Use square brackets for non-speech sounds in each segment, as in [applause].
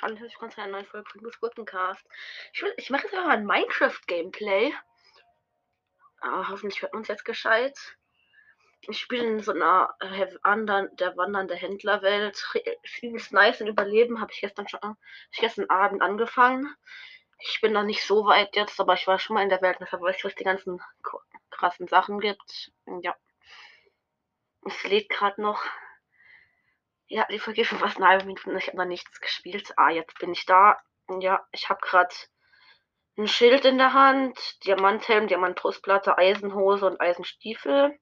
Hallo, herzlich willkommen zu einer neuen Folge von Gurkencast. Ich, ich mache jetzt einfach mal ein Minecraft-Gameplay. Ah, hoffentlich hört man es jetzt gescheit. Ich spiele in so einer äh, der wandernde Händlerwelt. Übelst nice und Überleben habe ich gestern schon, ich gestern Abend angefangen. Ich bin noch nicht so weit jetzt, aber ich war schon mal in der Welt, deshalb weiß ich, was die ganzen krassen Sachen gibt. Ja. Es lädt gerade noch. Ja, die schon fast eine halbe Minute ich habe noch nichts gespielt. Ah, jetzt bin ich da. Ja, ich habe gerade ein Schild in der Hand, Diamanthelm, Diamantbrustplatte, Eisenhose und Eisenstiefel.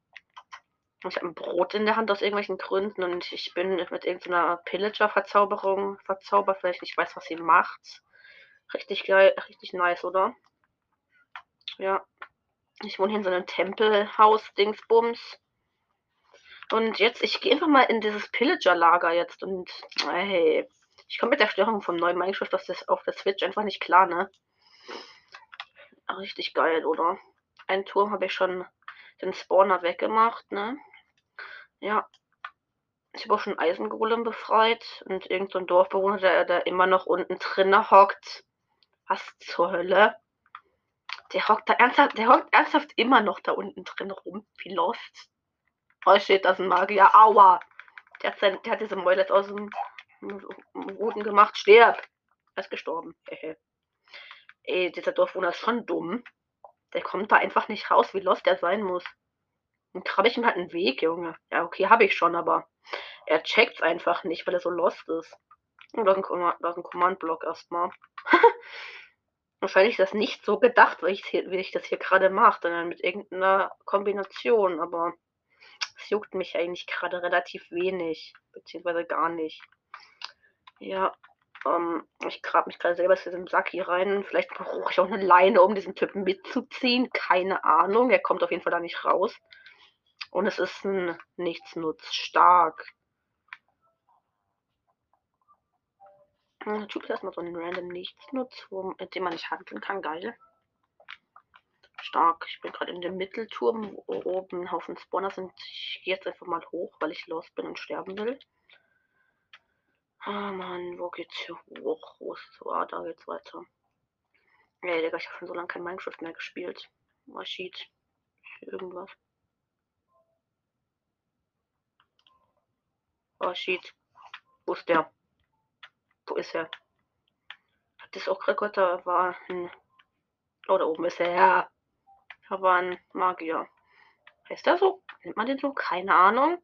Und ich habe ein Brot in der Hand aus irgendwelchen Gründen und ich bin mit irgendeiner Pillager-Verzauberung verzaubert, weil ich nicht weiß, was sie macht. Richtig geil, richtig nice, oder? Ja. Ich wohne hier in so einem Tempelhaus-Dingsbums. Und jetzt, ich gehe einfach mal in dieses Pillager-Lager jetzt und hey, ich komme mit der Störung vom neuen Minecraft auf, das, auf der Switch einfach nicht klar, ne? Richtig geil, oder? Ein Turm habe ich schon den Spawner weggemacht, ne? Ja. Ich habe auch schon Eisengolem befreit und irgendein so Dorfbewohner, der, der immer noch unten drinnen hockt. Was zur Hölle? Der hockt da ernsthaft, der hockt ernsthaft immer noch da unten drin rum. Wie lost. Oh shit, das ist ein Magier. Aua! Der hat, sein, der hat diese Mäule jetzt aus dem Boden gemacht. Sterb! Er ist gestorben. Ey, dieser Dorfwohner ist schon dumm. Der kommt da einfach nicht raus, wie lost er sein muss. Dann krabbe ich ihm halt einen Weg, Junge. Ja, okay, habe ich schon, aber er checkt's einfach nicht, weil er so lost ist. Und da ist ein, ein Command-Block erstmal. [laughs] Wahrscheinlich ist das nicht so gedacht, wie ich, wie ich das hier gerade mache, sondern mit irgendeiner Kombination, aber juckt mich eigentlich gerade relativ wenig, beziehungsweise gar nicht. Ja, ähm, ich grab mich gerade selber aus diesem Sack hier rein. Vielleicht brauche ich auch eine Leine, um diesen Typen mitzuziehen. Keine Ahnung. Er kommt auf jeden Fall da nicht raus. Und es ist ein Nichtsnutz. Stark. Typ ist erstmal so ein random Nichtsnutz, mit dem man nicht handeln kann. Geil stark. Ich bin gerade in dem Mittelturm, wo oben ein Haufen Spawner sind. Ich gehe jetzt einfach mal hoch, weil ich los bin und sterben will. Ah, oh Mann, wo geht's hier hoch? Wo ist so? Ah, da geht's weiter. Ey, Digga, ich habe schon so lange kein Minecraft mehr gespielt. Shit. Irgendwas. Oh, shit. Wo ist der? Wo ist er? Hat das auch Rekord? Da war ein... Oh, da oben ist er. Ja. War ein Magier. Heißt der so? Nennt man den so? Keine Ahnung.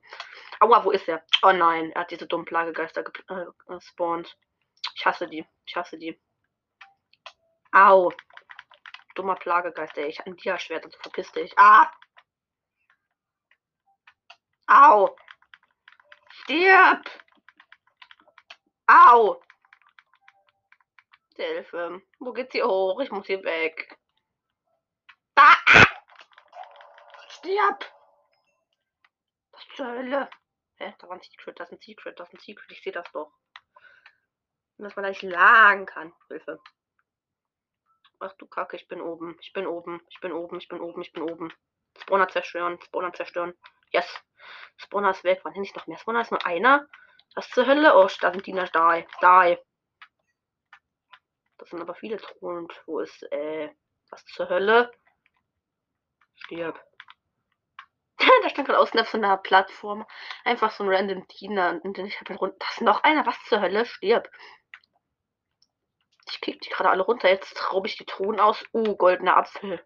Aua, wo ist er? Oh nein, er hat diese dummen Plagegeister äh, gespawnt. Ich hasse die. Ich hasse die. Au. Dummer Plagegeist, ey. Ich habe ein Dia-Schwert, also verpiss dich. Ah! Au! Stirb! Au! Hilfe. Wo geht's hier hoch? Ich muss hier weg. Stirb! Was zur Hölle? Hä? Da war ein Secret, das ist ein Secret, das ist ein Secret. Ich sehe das doch. Und dass man da nicht lagen kann. Hilfe. Ach du Kacke, ich bin oben. Ich bin oben. Ich bin oben. Ich bin oben. Ich bin oben. Spawner zerstören. Spawner zerstören. Yes. Spawner ist weg. Wann nicht noch mehr? Spawner ist nur einer. Was zur Hölle? Oh, da sind. Die. Die. Das sind aber viele Thronen. Wo ist, äh, was zur Hölle? Stirb. [laughs] da stand gerade außen auf so einer Plattform einfach so ein random Diener und ich habe runter. Das ist noch einer, was zur Hölle? Stirb. Ich krieg die gerade alle runter. Jetzt raube ich die Truhen aus. Uh, goldener Apfel.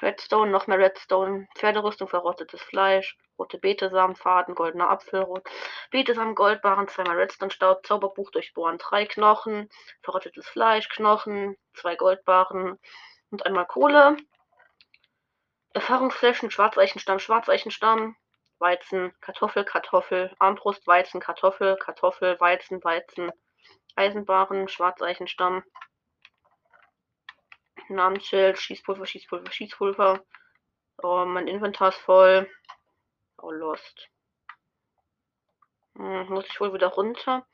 Redstone, noch mehr Redstone. Pferderüstung, verrottetes Fleisch. Rote Betesamen, Faden, goldener Apfel. Rot. Betesamen, Goldbarren, zweimal Redstone-Staub. Zauberbuch durchbohren, drei Knochen. Verrottetes Fleisch, Knochen. Zwei Goldbarren. Und einmal Kohle. Erfahrungsflächen, Schwarzeichenstamm, Schwarzeichenstamm, Weizen, Kartoffel, Kartoffel, Armbrust, Weizen, Kartoffel, Kartoffel, Weizen, Weizen, Eisenbaren, Schwarzeichenstamm, Namensschild, Schießpulver, Schießpulver, Schießpulver. Oh, mein Inventar ist voll. Oh, lost. Hm, muss ich wohl wieder runter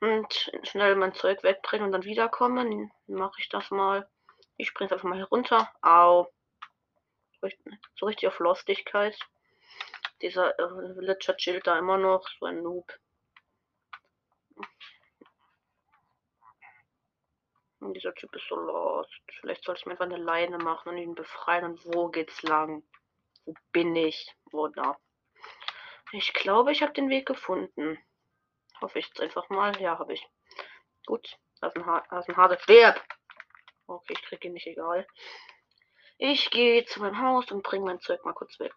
und schnell mein Zeug wegbringen und dann wiederkommen. Mache ich das mal. Ich springe einfach mal hier runter. Au so richtig auf Lostigkeit. Dieser äh, Villager chillt da immer noch, so ein Noob. Und dieser Typ ist so lost. Vielleicht sollte ich mir einfach eine Leine machen und ihn befreien. Und wo geht's lang? Wo bin ich? Wo da? Ich glaube, ich habe den Weg gefunden. Hoffe ich jetzt einfach mal. Ja, habe ich. Gut. Da ist ein, ha da ist ein Hase. Stirb! Okay, ich kriege ihn nicht egal. Ich gehe zu meinem Haus und bringe mein Zeug mal kurz weg.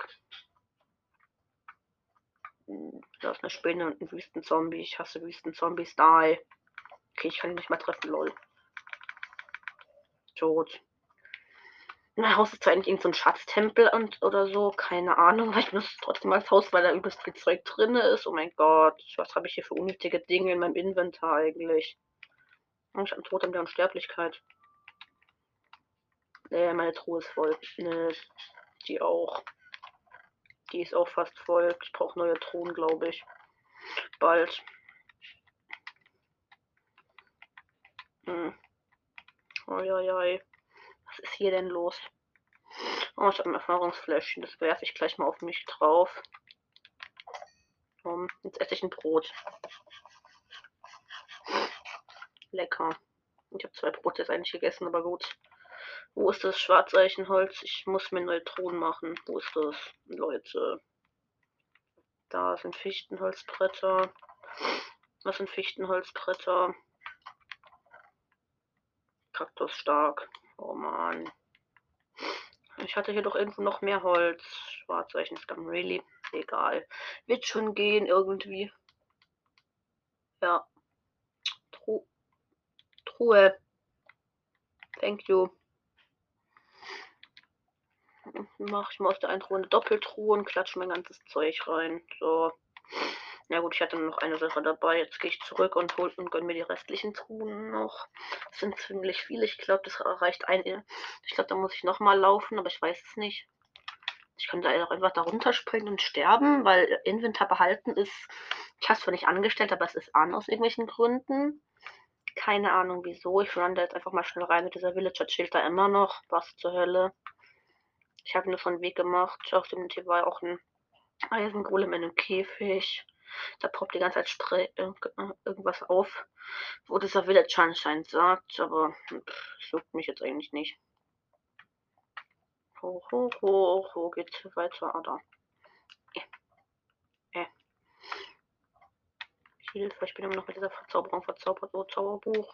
Da ist eine Spinne und ein Wüstenzombie. Ich hasse Wüstenzombies. Die. Okay, ich kann ihn nicht mehr treffen, lol. Tot. Mein Haus ist zwar eigentlich irgendein so Schatztempel und oder so, keine Ahnung, [laughs] aber ich benutze trotzdem als Haus, weil da übelst viel Zeug drin ist. Oh mein Gott, was habe ich hier für unnötige Dinge in meinem Inventar eigentlich? Ich habe einen Totem der Unsterblichkeit. Nee, meine Truhe ist voll. Nee, die auch. Die ist auch fast voll. Ich brauche neue Truhen, glaube ich. Bald. Hm. Uiuiui. Was ist hier denn los? Oh, ich habe ein Erfahrungsfläschchen. Das werfe ich gleich mal auf mich drauf. Um, jetzt esse ich ein Brot. Lecker. Ich habe zwei Brote jetzt eigentlich gegessen, aber gut. Wo ist das Schwarzeichenholz? Ich muss mir neue Truhen machen. Wo ist das? Leute. Da sind Fichtenholzbretter. Was sind Fichtenholzbretter? Kaktus stark. Oh man. Ich hatte hier doch irgendwo noch mehr Holz. Schwarzzeichen dann really egal. Wird schon gehen irgendwie. Ja. Tru Truhe. Thank you. Mach ich mal aus der einen eine Doppeltruhe und klatsche mein ganzes Zeug rein. So. Ja gut, ich hatte noch eine Sache dabei. Jetzt gehe ich zurück und hol und gönne mir die restlichen Truhen noch. Das sind ziemlich viele. Ich glaube, das reicht ein. Ich glaube, da muss ich noch mal laufen, aber ich weiß es nicht. Ich könnte auch einfach darunter springen und sterben, weil Inventar behalten ist. Ich habe es zwar nicht angestellt, aber es ist an aus irgendwelchen Gründen. Keine Ahnung wieso. Ich run da jetzt einfach mal schnell rein mit dieser Villager chillt da immer noch. Was zur Hölle. Ich habe nur von Weg gemacht. Auf dem hier war auch ein Eisengolem in einem Käfig. Da poppt die ganze Zeit Spray, irgendwas auf, wo dieser Village anscheinend sagt, aber es juckt mich jetzt eigentlich nicht. Hoch, hoch, hoch, wo geht's weiter? Ah, da. Äh. Äh. Hilfe, ich bin immer noch mit dieser Verzauberung verzaubert, so Zauberbuch.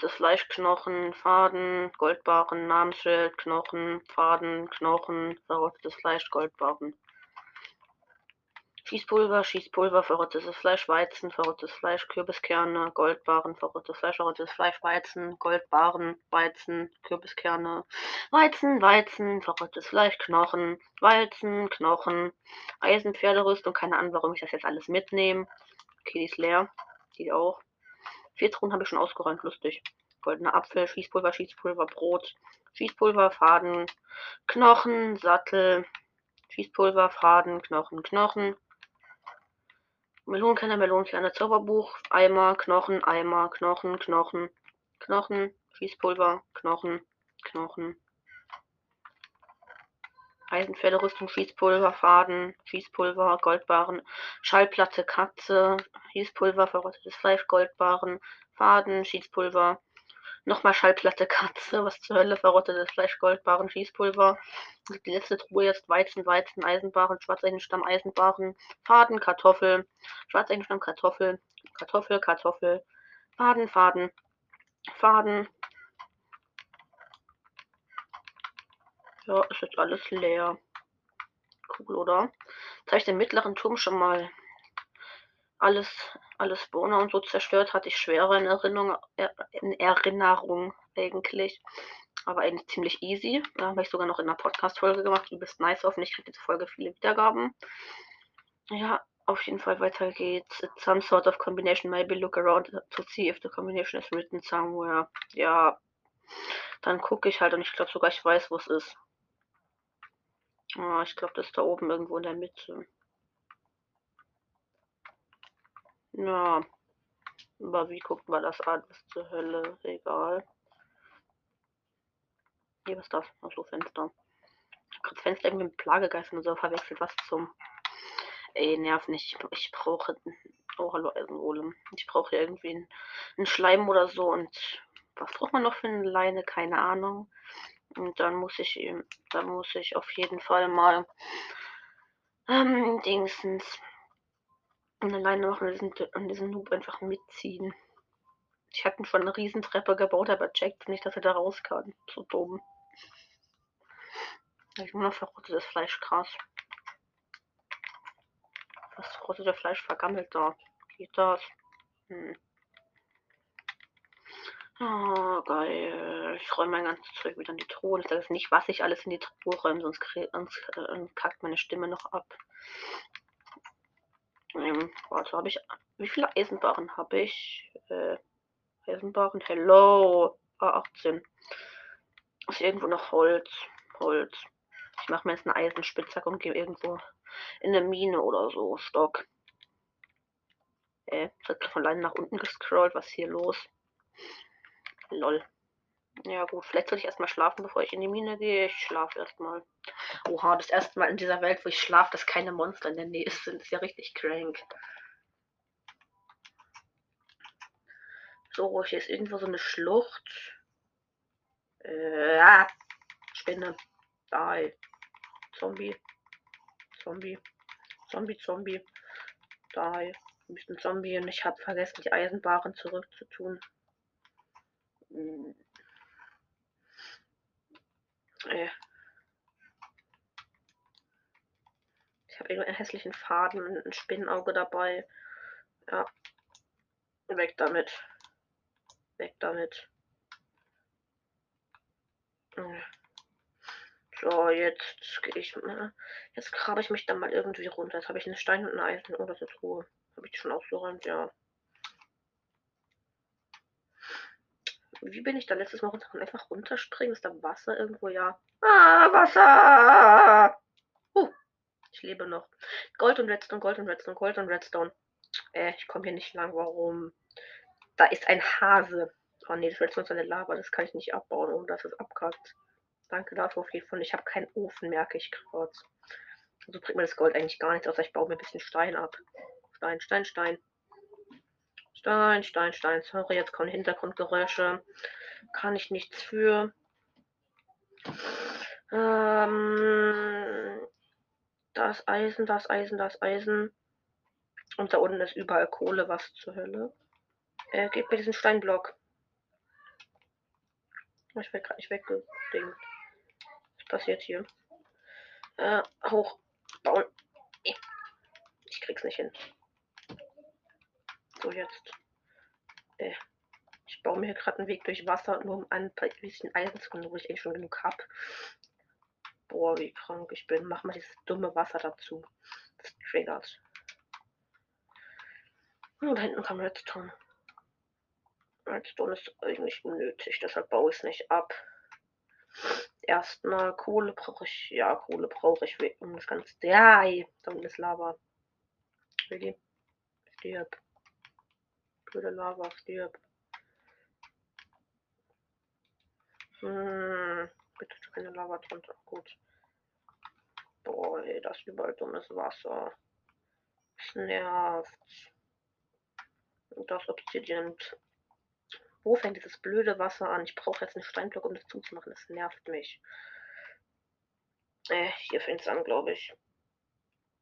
das Fleischknochen, Faden, Goldbarren, Namensschild, Knochen, Faden, Knochen, verrottetes Fleisch, Goldbarren. Schießpulver, Schießpulver, verrottetes Fleisch, Weizen, verrottetes Fleisch, Kürbiskerne, Goldbarren, verrottetes Fleisch, verrottetes Fleisch, Weizen, Goldbarren, Weizen, Kürbiskerne, Weizen, Weizen, verrottetes Fleisch, Knochen, Weizen, Knochen, Eisenpferderüstung, keine Ahnung, warum ich das jetzt alles mitnehme. Okay, die ist leer. Die auch. Vier Truhen habe ich schon ausgeräumt, lustig. Goldener Apfel, Schießpulver, Schießpulver, Brot, Schießpulver, Faden, Knochen, Sattel, Schießpulver, Faden, Knochen, Knochen, Melonenkerne, Melonenkerne, Zauberbuch, Eimer, Knochen, Eimer, Knochen, Knochen, Knochen, Schießpulver, Knochen, Knochen. Eisenpferderüstung, Schießpulver, Faden, Schießpulver, Goldbarren, Schallplatte, Katze, Schießpulver, verrottetes Fleisch, Goldbarren, Faden, Schießpulver, Nochmal Schallplatte Katze. Was zur Hölle? Verrottetes Fleisch, Goldbarren, Schießpulver. Die letzte Truhe jetzt Weizen, Weizen, Eisenbarren, Schwarzeisenstamm, Eisenbarren, Faden, Kartoffel, Schwarzeisenstamm, Kartoffel, Kartoffel, Kartoffel, Faden, Faden, Faden. Ja, ist jetzt alles leer. Cool, oder? Jetzt ich den mittleren Turm schon mal alles alle Spawner und so zerstört, hatte ich schwere in Erinnerung, in Erinnerung eigentlich. Aber eigentlich ziemlich easy. Da habe ich sogar noch in einer Podcast-Folge gemacht. Übelst nice. Hoffentlich kriegt diese Folge viele Wiedergaben. Ja, auf jeden Fall weiter geht's. It's some sort of combination. Maybe look around to see if the combination is written somewhere. Ja, dann gucke ich halt und ich glaube sogar, ich weiß, wo es ist. Ah, ich glaube, das ist da oben irgendwo in der Mitte. Ja. Aber wie guckt man das an? Was zur Hölle? Egal. Hier, was ist das? Ach so, Fenster. Ich hab grad Fenster irgendwie mit Plagegeistern und so verwechselt. Was zum Ey, nerv nicht. Ich brauche. Oh, hallo Eisengolem. Ich brauche irgendwie einen, einen Schleim oder so. Und was braucht man noch für eine Leine? Keine Ahnung. Und dann muss ich ihm, dann muss ich auf jeden Fall mal ähm, Dingsens eine Leine machen und diesen, und Noob einfach mitziehen. Ich hatte schon eine Riesentreppe gebaut, aber checkt nicht, dass er da raus kann. So dumm. Ich nur noch verrottetes Fleisch, krass. Das verrottete Fleisch vergammelt da. Geht das? Hm. Oh, geil. Ich räume mein ganzes Zeug wieder in die Truhe. Ich sage nicht, was ich alles in die Truhe räume, sonst, sonst äh, kackt meine Stimme noch ab. Ähm, warte, habe ich. Wie viele Eisenbarren habe ich? Äh, Eisenbarren. Hello. A18. Ist irgendwo noch Holz. Holz. Ich mache mir jetzt eine Eisenspitzhacke und gehe irgendwo in eine Mine oder so. Stock. Äh, hat von alleine nach unten gescrollt. Was ist hier los? Lol. Ja gut, vielleicht soll ich erstmal schlafen, bevor ich in die Mine gehe. Ich schlafe erstmal. Oha, das erste Mal in dieser Welt, wo ich schlafe, dass keine Monster in der Nähe sind. ist ja richtig crank. So, hier ist irgendwo so eine Schlucht. Äh, ah, Spinne. Die. Zombie. Zombie. Zombie, Zombie. Die. Ein bisschen Zombie und ich habe vergessen, die Eisenbaren zurückzutun. Hm. Äh. Ich habe irgendwie einen hässlichen Faden und ein Spinnenauge dabei. Ja. Weg damit. Weg damit. Äh. So, jetzt gehe ich mal. Jetzt grabe ich mich dann mal irgendwie runter. Jetzt habe ich einen Stein und ein Eisen. Oh, das ist. Habe ich schon ausgeräumt? Ja. Wie bin ich da letztes Mal runter? Einfach runterspringen? Ist da Wasser irgendwo? Ja. Ah, Wasser! Uh, ich lebe noch. Gold und Redstone, Gold und Redstone, Gold und Redstone. Äh, ich komme hier nicht lang. Warum? Da ist ein Hase. Oh nee, das Redstone ist eine Lava. Das kann ich nicht abbauen, ohne dass es abkackt. Danke dafür auf jeden Fall. Ich habe keinen Ofen, merke ich gerade. Also bringt mir das Gold eigentlich gar nichts, außer ich baue mir ein bisschen Stein ab. Stein, Stein, Stein. Stein, Stein, Stein. Sorry, jetzt kommen Hintergrundgeräusche. Kann ich nichts für. Ähm, das Eisen, das Eisen, das Eisen. Und da unten ist überall Kohle. Was zur Hölle? Äh, geht mir diesen Steinblock. Ich werde gerade nicht weggedingt. Was passiert hier? Äh, hochbauen. Ich krieg's nicht hin. So, jetzt. Äh, ich baue mir gerade einen Weg durch Wasser, nur um ein bisschen Eisen zu kommen, wo ich eh schon genug habe. Boah, wie krank ich bin. Mach mal dieses dumme Wasser dazu. Das triggert. Und da hinten kam Redstone. Redstone ist eigentlich unnötig, deshalb baue ich es nicht ab. Erstmal Kohle brauche ich. Ja, Kohle brauche ich, um das Ganze. Ja, da unten ist Lava. Really? Stirb. Blöde Lava, stirb. Hm, bitte keine Lava drunter. Gut. Boah, das ist überall dummes Wasser. Das nervt. Und das Obsidian. Wo fängt dieses blöde Wasser an? Ich brauche jetzt einen Steinblock, um das zuzumachen. Das nervt mich. Äh, hier fängt es an, glaube ich.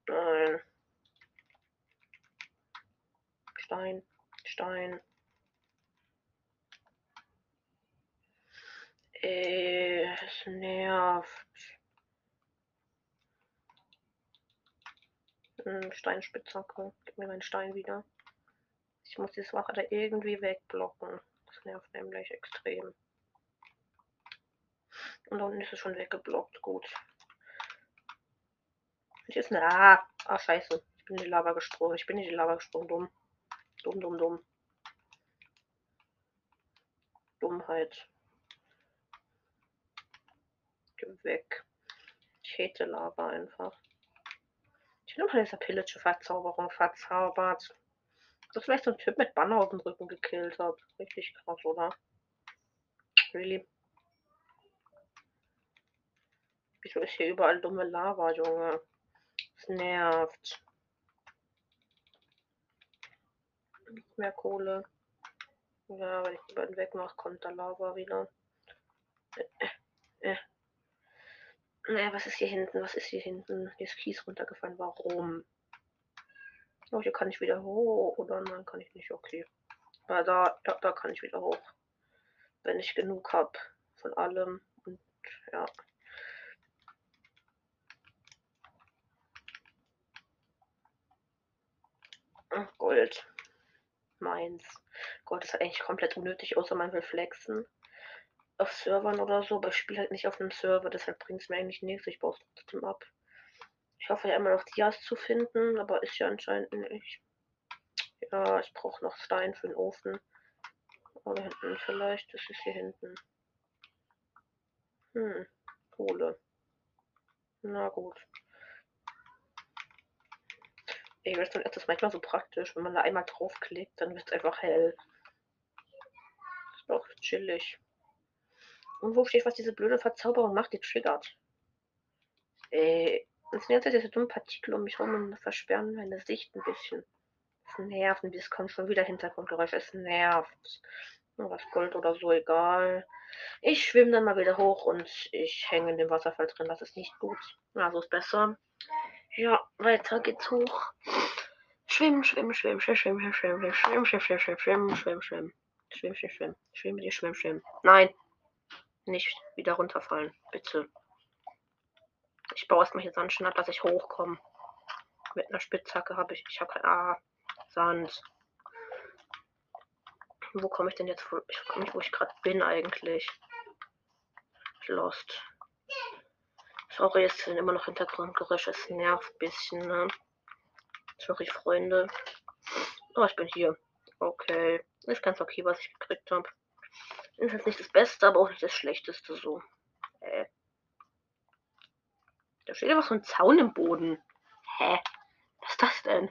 Nein. Stein. Stein. Es nervt. Hm, Steinspitzhacke. Gib mir meinen Stein wieder. Ich muss dieses Wasser da irgendwie wegblocken. Das nervt nämlich extrem. Und unten ist es schon weggeblockt. Gut. Hier ist eine. Ah, ah, scheiße. Ich bin in die Lava gesprungen. Ich bin in die Lava gesprungen. Dumm. Dumm, dumm, dumm. Dummheit. Geh weg. Ich hate Lava einfach. Ich bin mal dieser Pillager-Verzauberung verzaubert. Das vielleicht so ein Typ mit Banner auf dem Rücken gekillt hat. Richtig krass, oder? Really? Wieso ist hier überall dumme Lava, Junge? Es nervt. Mehr Kohle. Ja, wenn ich die beiden wegmache, kommt da Lava wieder. Äh, äh. äh. Naja, was ist hier hinten? Was ist hier hinten? Hier ist Kies runtergefallen. Warum? Oh, hier kann ich wieder hoch. Oder nein, kann ich nicht. Okay. Aber da, ja, da kann ich wieder hoch. Wenn ich genug habe von allem. Und ja. Ach, Gold. Meins. Gold ist eigentlich komplett unnötig, außer man will flexen auf Servern oder so, aber ich spiele halt nicht auf einem Server, deshalb bringt es mir eigentlich nichts. Ich baue es trotzdem ab. Ich hoffe ja immer noch Dias zu finden, aber ist ja anscheinend nicht. Ja, ich brauche noch Stein für den Ofen. Oder hinten vielleicht. Das ist hier hinten. Hm, Kohle. Na gut. Ey, das ist manchmal so praktisch, wenn man da einmal draufklickt, dann wird es einfach hell. Das ist doch chillig. Und wo steht, was diese blöde Verzauberung macht, die triggert? Ey, es nervt diese dummen Partikel um mich rum und versperren meine Sicht ein bisschen. Es nervt ein bisschen, kommt schon wieder Hintergrundgeräusch, es nervt. Nur was Gold oder so, egal. Ich schwimme dann mal wieder hoch und ich hänge in dem Wasserfall drin, das ist nicht gut. Ja, so ist besser. Ja, weiter geht's hoch. Schwimmen, schwimmen, schwimmen, schwimmen, schwimmen, schwimmen, schwimmen, schwimmen, schwimmen, schwimmen, schwimmen, schwimmen, schwimmen, schwimmen, schwimmen, schwimmen, schwimmen, schwimmen, schwimmen. Nein, nicht wieder runterfallen, bitte. Ich baue erstmal hier Sand ab, dass ich hochkomme. Mit einer Spitzhacke habe ich. Ich habe kein. Ah, Sand. Wo komme ich denn jetzt? Ich frage mich, wo ich gerade bin eigentlich. Lost. Sorry, es sind immer noch Hintergrundgeräusche. Es nervt ein bisschen, ne? Sorry, Freunde. Oh, ich bin hier. Okay. Ist ganz okay, was ich gekriegt habe. Ist jetzt nicht das Beste, aber auch nicht das Schlechteste so. Äh. Da steht einfach so ein Zaun im Boden. Hä? Was ist das denn?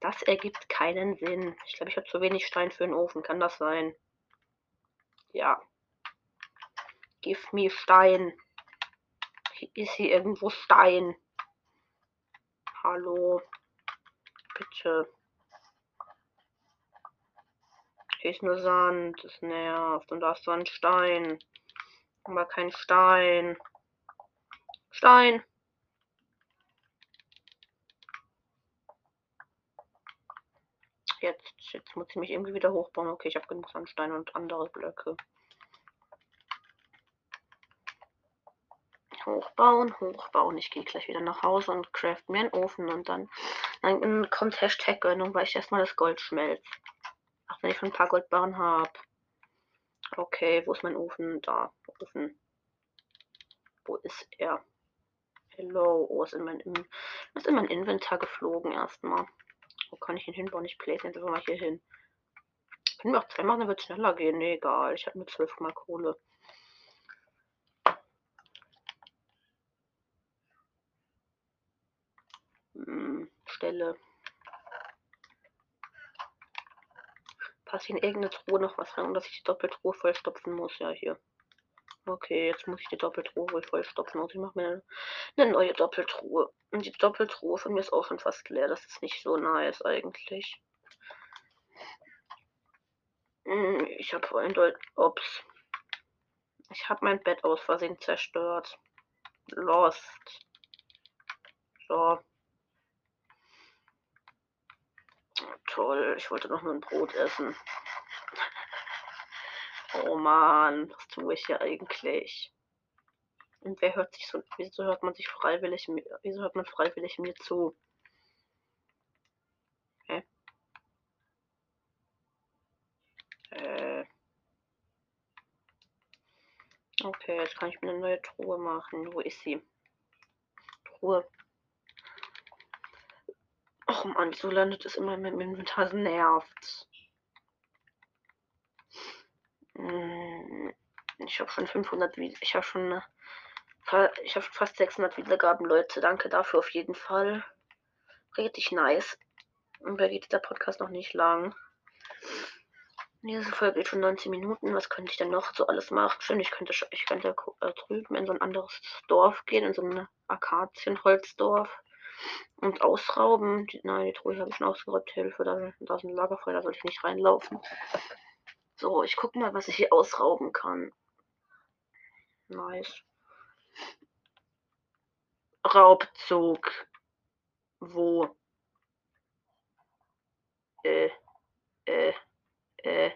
Das ergibt keinen Sinn. Ich glaube, ich habe zu wenig Stein für den Ofen. Kann das sein? Ja. Give me Stein. Ist hier irgendwo Stein? Hallo. Bitte. Hier ist nur Sand, das nervt. Und da ist so ein Stein. Aber kein Stein. Stein. Jetzt, jetzt muss ich mich irgendwie wieder hochbauen. Okay, ich habe genug Sandstein und andere Blöcke. Hochbauen, hochbauen. Ich gehe gleich wieder nach Hause und craft mir einen Ofen und dann, dann kommt Hashtag Gönnung, weil ich erstmal das Gold schmelze. Ach, wenn ich schon ein paar Goldbarren habe. Okay, wo ist mein Ofen? Da. Ofen. Wo ist er? Hello. Oh, ist in mein, ist in mein Inventar geflogen erstmal. Wo kann ich ihn hinbauen? Ich place jetzt einfach mal hier hin. Können wir auch zwei machen, dann wird schneller gehen. Nee, egal. Ich habe nur zwölf mal Kohle. Stelle. passe ich in irgendeine Truhe noch was rein, dass ich die Doppeltruhe vollstopfen muss. Ja, hier. Okay, jetzt muss ich die Doppeltruhe wohl vollstopfen. Also ich mache mir eine, neue Doppeltruhe. Und die Doppeltruhe von mir ist auch schon fast leer. Das ist nicht so nice eigentlich. Hm, ich habe eindeutig. Ups. Ich habe mein Bett aus Versehen zerstört. Lost. So. Toll, ich wollte noch nur ein Brot essen. Oh man, was tue ich hier eigentlich? Und wer hört sich so, wieso hört man sich freiwillig, wieso hört man freiwillig mir zu? Hä? Äh. Okay, jetzt kann ich mir eine neue Truhe machen. Wo ist sie? Truhe. Och man, wieso landet es immer mit dem Inventar? Nervt. Hm, ich habe schon 500 Videos. Ich habe schon. Ich habe fast 600 Wiedergaben, Leute. Danke dafür auf jeden Fall. Richtig nice. Und wer geht der Podcast noch nicht lang? Diese Folge geht schon 19 Minuten. Was könnte ich denn noch so alles machen? Ich könnte, ich könnte äh, drüben in so ein anderes Dorf gehen, in so ein Akazienholzdorf. Und ausrauben. Die, nein, die Truhe habe ich schon ausgeraubt. Hilfe, da, da ist ein Lagerfeuer, da sollte ich nicht reinlaufen. So, ich guck mal, was ich hier ausrauben kann. Nice. Raubzug. Wo? Äh, äh, äh.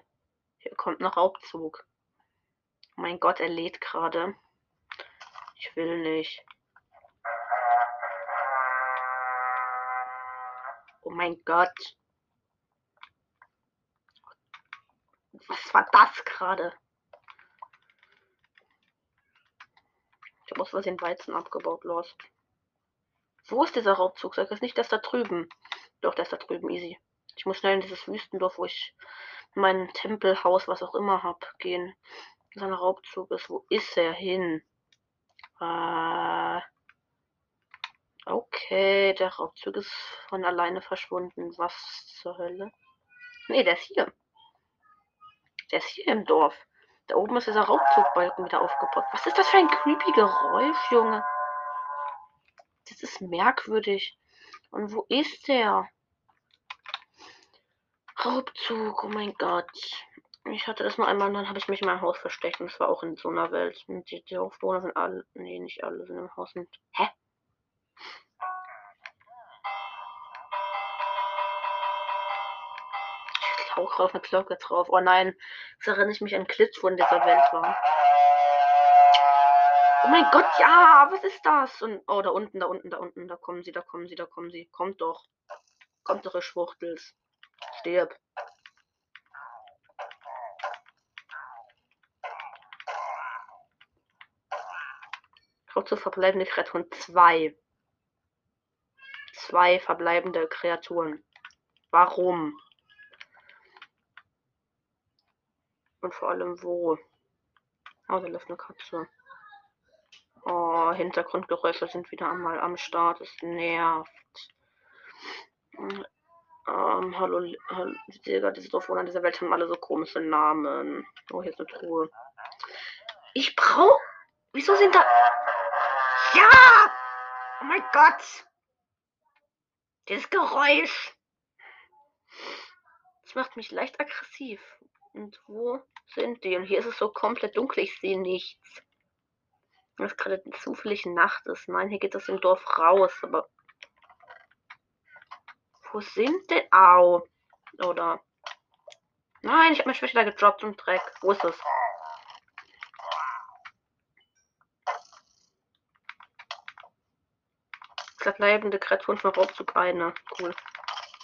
Hier kommt noch Raubzug. Mein Gott, er lädt gerade. Ich will nicht. Oh mein Gott. Was war das gerade? Ich habe aus Versehen Weizen abgebaut, lost. Wo ist dieser Raubzug? Sag es nicht, dass da drüben. Doch, ist da drüben, easy. Ich muss schnell in dieses Wüstendorf, wo ich mein Tempelhaus, was auch immer hab, gehen. Sein Raubzug ist. Wo ist er hin? Äh. Okay, der Raubzug ist von alleine verschwunden. Was zur Hölle? Nee, der ist hier. Der ist hier im Dorf. Da oben ist dieser Raubzugbalken wieder aufgebaut. Was ist das für ein creepy Geräusch, Junge? Das ist merkwürdig. Und wo ist der? Raubzug, oh mein Gott. Ich hatte das nur einmal, dann habe ich mich in meinem Haus versteckt und das war auch in so einer Welt. Und die, die Dorfbewohner sind alle, nee, nicht alle sind im Haus. Und, hä? Auch drauf, eine Glocke drauf. Oh nein, das erinnere ich mich an Klitz, wo in dieser Welt war. Oh mein Gott, ja, was ist das? Und, oh, da unten, da unten, da unten, da kommen sie, da kommen sie, da kommen sie. Kommt doch. Kommt doch, ihr Schwuchtels. Stirb. Trotz verbleibende Kreaturen. Zwei. Zwei verbleibende Kreaturen. Warum? Und vor allem wo? Oh, da läuft eine Katze. Oh, Hintergrundgeräusche sind wieder einmal am Start. Es nervt. Ähm, hallo, hallo, Digga, diese Dorfwohner dieser Welt haben alle so komische Namen. Oh, hier ist eine Truhe. Ich brauch. Wieso sind da. Ja! Oh mein Gott! Dieses Geräusch! Das macht mich leicht aggressiv. Und wo sind die? Und hier ist es so komplett dunkel, ich sehe nichts. Weil es gerade zufällig Nacht ist. Nein, hier geht es im Dorf raus, aber. Wo sind denn. Au! Oder. Nein, ich habe Schwäche da gedroppt und Dreck. Wo ist es? Verbleibende Kreaturen von Raubzug eine. Cool.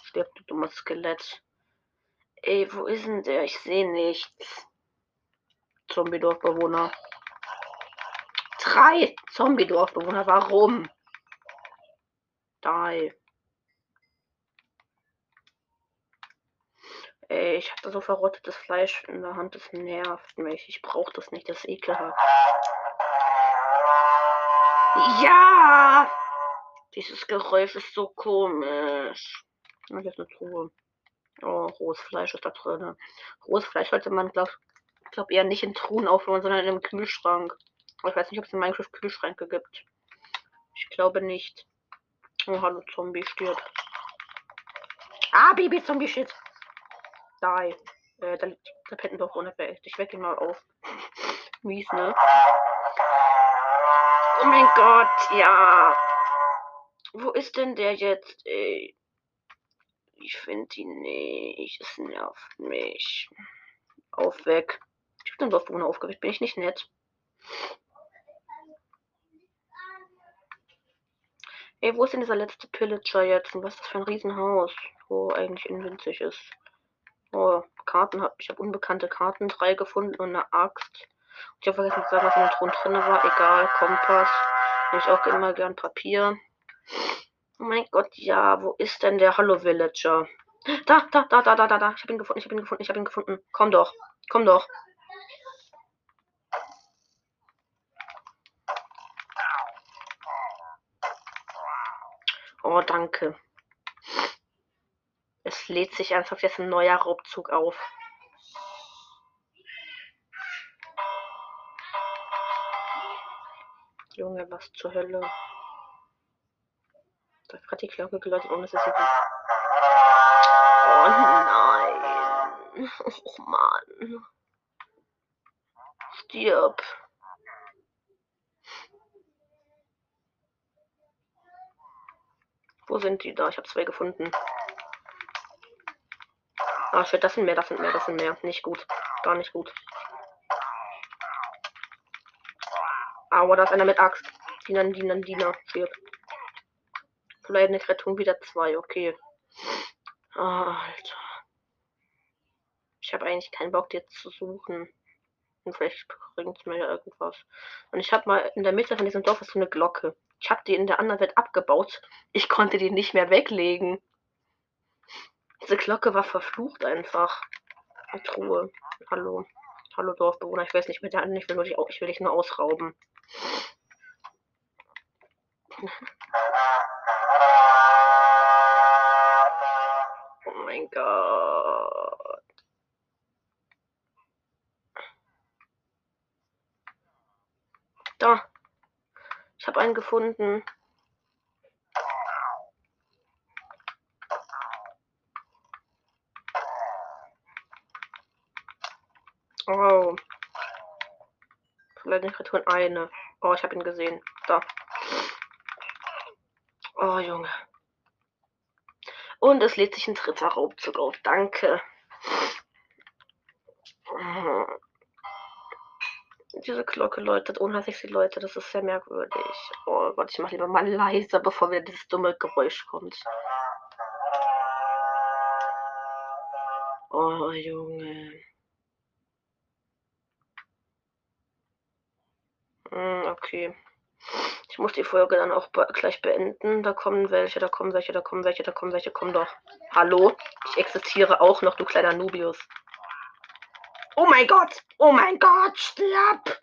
Stirbt, du dummes Skelett. Ey, wo ist denn der? Ich sehe nichts. Zombie-Dorfbewohner. Drei Zombie-Dorfbewohner. Warum? Die. Ey, ich habe so verrottetes Fleisch in der Hand. Das nervt mich. Ich brauche das nicht. Das ist ekelhaft. Ja! Dieses Geräusch ist so komisch. Und jetzt eine Truhe. Oh, rohes Fleisch ist da drin. Rohes Fleisch sollte man, glaube glaub, eher nicht in Truhen aufhören, sondern in einem Kühlschrank. Ich weiß nicht, ob es in Minecraft Kühlschränke gibt. Ich glaube nicht. Oh, hallo, Zombie stirbt. Ah, Baby, Zombie, shit. Die. Äh, da liegt der Pettendorf ohne Welt. Ich weck ihn mal auf. [laughs] Mies, ne? Oh mein Gott, ja. Wo ist denn der jetzt, ey? Ich finde ihn nicht. Es nervt mich. Auf weg. Ich hab den Dorfbewohner aufgeweckt. Bin ich nicht nett? Ey, wo ist denn dieser letzte Pillager jetzt? Und was ist das für ein Riesenhaus? Wo eigentlich winzig ist. Oh, Karten. Ich habe unbekannte Karten. Drei gefunden und eine Axt. Ich habe vergessen zu sagen, was in dem Thron drin war. Egal, Kompass. Nehme ich auch immer gern Papier. Oh mein Gott, ja, wo ist denn der Hallo Villager? Da, da, da, da, da, da, da. Ich habe ihn gefunden, ich habe ihn gefunden, ich habe ihn gefunden. Komm doch, komm doch. Oh, danke. Es lädt sich ernsthaft jetzt ein neuer Raubzug auf. Junge, was zur Hölle? Da hat die Glocke geläutet, ohne dass es sie. Oh nein. [laughs] Oh Mann. Stirb. Wo sind die da? Ich habe zwei gefunden. Ah, shit, das sind mehr, das sind mehr, das sind mehr. Nicht gut. Gar nicht gut. Aber da ist einer mit Axt. Diener, Diener, Diener. Stirb. Eine Rettung wieder zwei, okay. Alter. Ich habe eigentlich keinen Bock, jetzt zu suchen. Und vielleicht bringt es mir ja irgendwas. Und ich habe mal in der Mitte von diesem Dorf ist so eine Glocke. Ich habe die in der anderen Welt abgebaut. Ich konnte die nicht mehr weglegen. Diese Glocke war verflucht einfach. Truhe. Hallo. Hallo Dorfbewohner. Ich weiß nicht anderen. Ich will, nur dich, ich will dich nur ausrauben. Oh mein Gott. Da. Ich habe einen gefunden. Oh. Vielleicht nicht return eine. Oh, ich habe ihn gesehen. Da. Oh, Junge. Und es lädt sich ein dritter Raubzug auf. Danke. Diese Glocke läutet, ohne dass ich sie läute. Das ist sehr merkwürdig. Oh Gott, ich mache lieber mal leiser, bevor wieder dieses dumme Geräusch kommt. Oh, Junge. Hm, okay. Ich muss die Folge dann auch gleich beenden. Da kommen welche, da kommen welche, da kommen welche, da kommen welche. Komm doch. Hallo? Ich existiere auch noch, du kleiner Nubius. Oh mein Gott! Oh mein Gott! Stirb!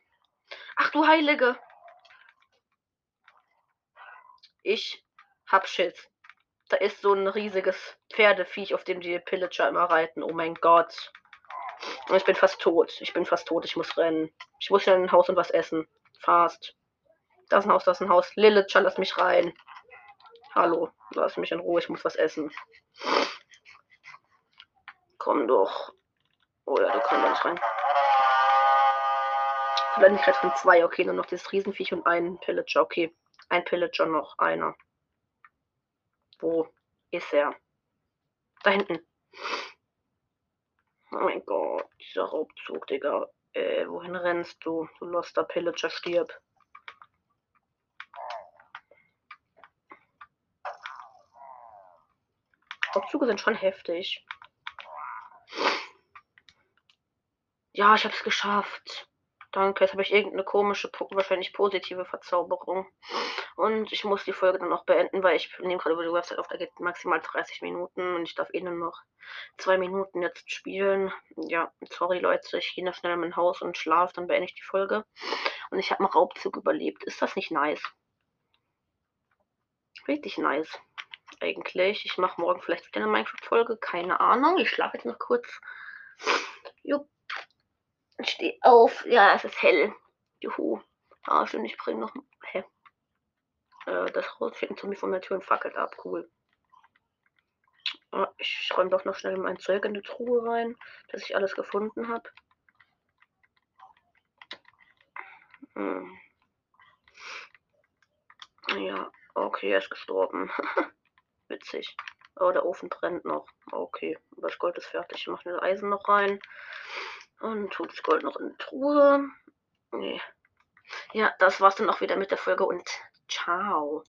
Ach du Heilige! Ich hab Schiss. Da ist so ein riesiges Pferdeviech, auf dem die Pillager immer reiten. Oh mein Gott. Ich bin fast tot. Ich bin fast tot. Ich muss rennen. Ich muss ja in ein Haus und was essen. Fast. Das ist ein Haus, das ist ein Haus. Lilith, lass mich rein. Hallo, lass mich in Ruhe, ich muss was essen. Komm doch. Oh ja, du kannst da nicht rein. Verletzlichkeit von zwei. Okay, nur noch das Riesenviech und ein Pillager. Okay, ein Pillager noch. Einer. Wo ist er? Da hinten. Oh mein Gott, dieser Raubzug, Digga. Äh, wohin rennst du? Du loster Pillager, stirb. Raubzüge sind schon heftig. Ja, ich habe es geschafft. Danke. Jetzt habe ich irgendeine komische, wahrscheinlich positive Verzauberung. Und ich muss die Folge dann auch beenden, weil ich nehme gerade über die Website auf, da geht maximal 30 Minuten und ich darf eh nur noch zwei Minuten jetzt spielen. Ja, sorry Leute, ich gehe noch schnell in mein Haus und schlafe, dann beende ich die Folge. Und ich habe einen Raubzug überlebt. Ist das nicht nice? Richtig nice. Eigentlich. Ich mache morgen vielleicht wieder eine Minecraft-Folge. Keine Ahnung. Ich schlafe jetzt noch kurz. Jupp. Ich stehe auf. Ja, es ist hell. Juhu. Ah, schön, ich bringe noch. Hä? Äh, das rausfinden zu mir von der Tür und fackelt ab. Cool. Ah, ich räume doch noch schnell mein Zeug in die Truhe rein, dass ich alles gefunden habe. Hm. Ja, okay, er ist gestorben. [laughs] Witzig. Oh, der Ofen brennt noch. Okay, das Gold ist fertig. Ich mache das Eisen noch rein. Und tut das Gold noch in die Truhe. Nee. Ja, das war's dann auch wieder mit der Folge und ciao.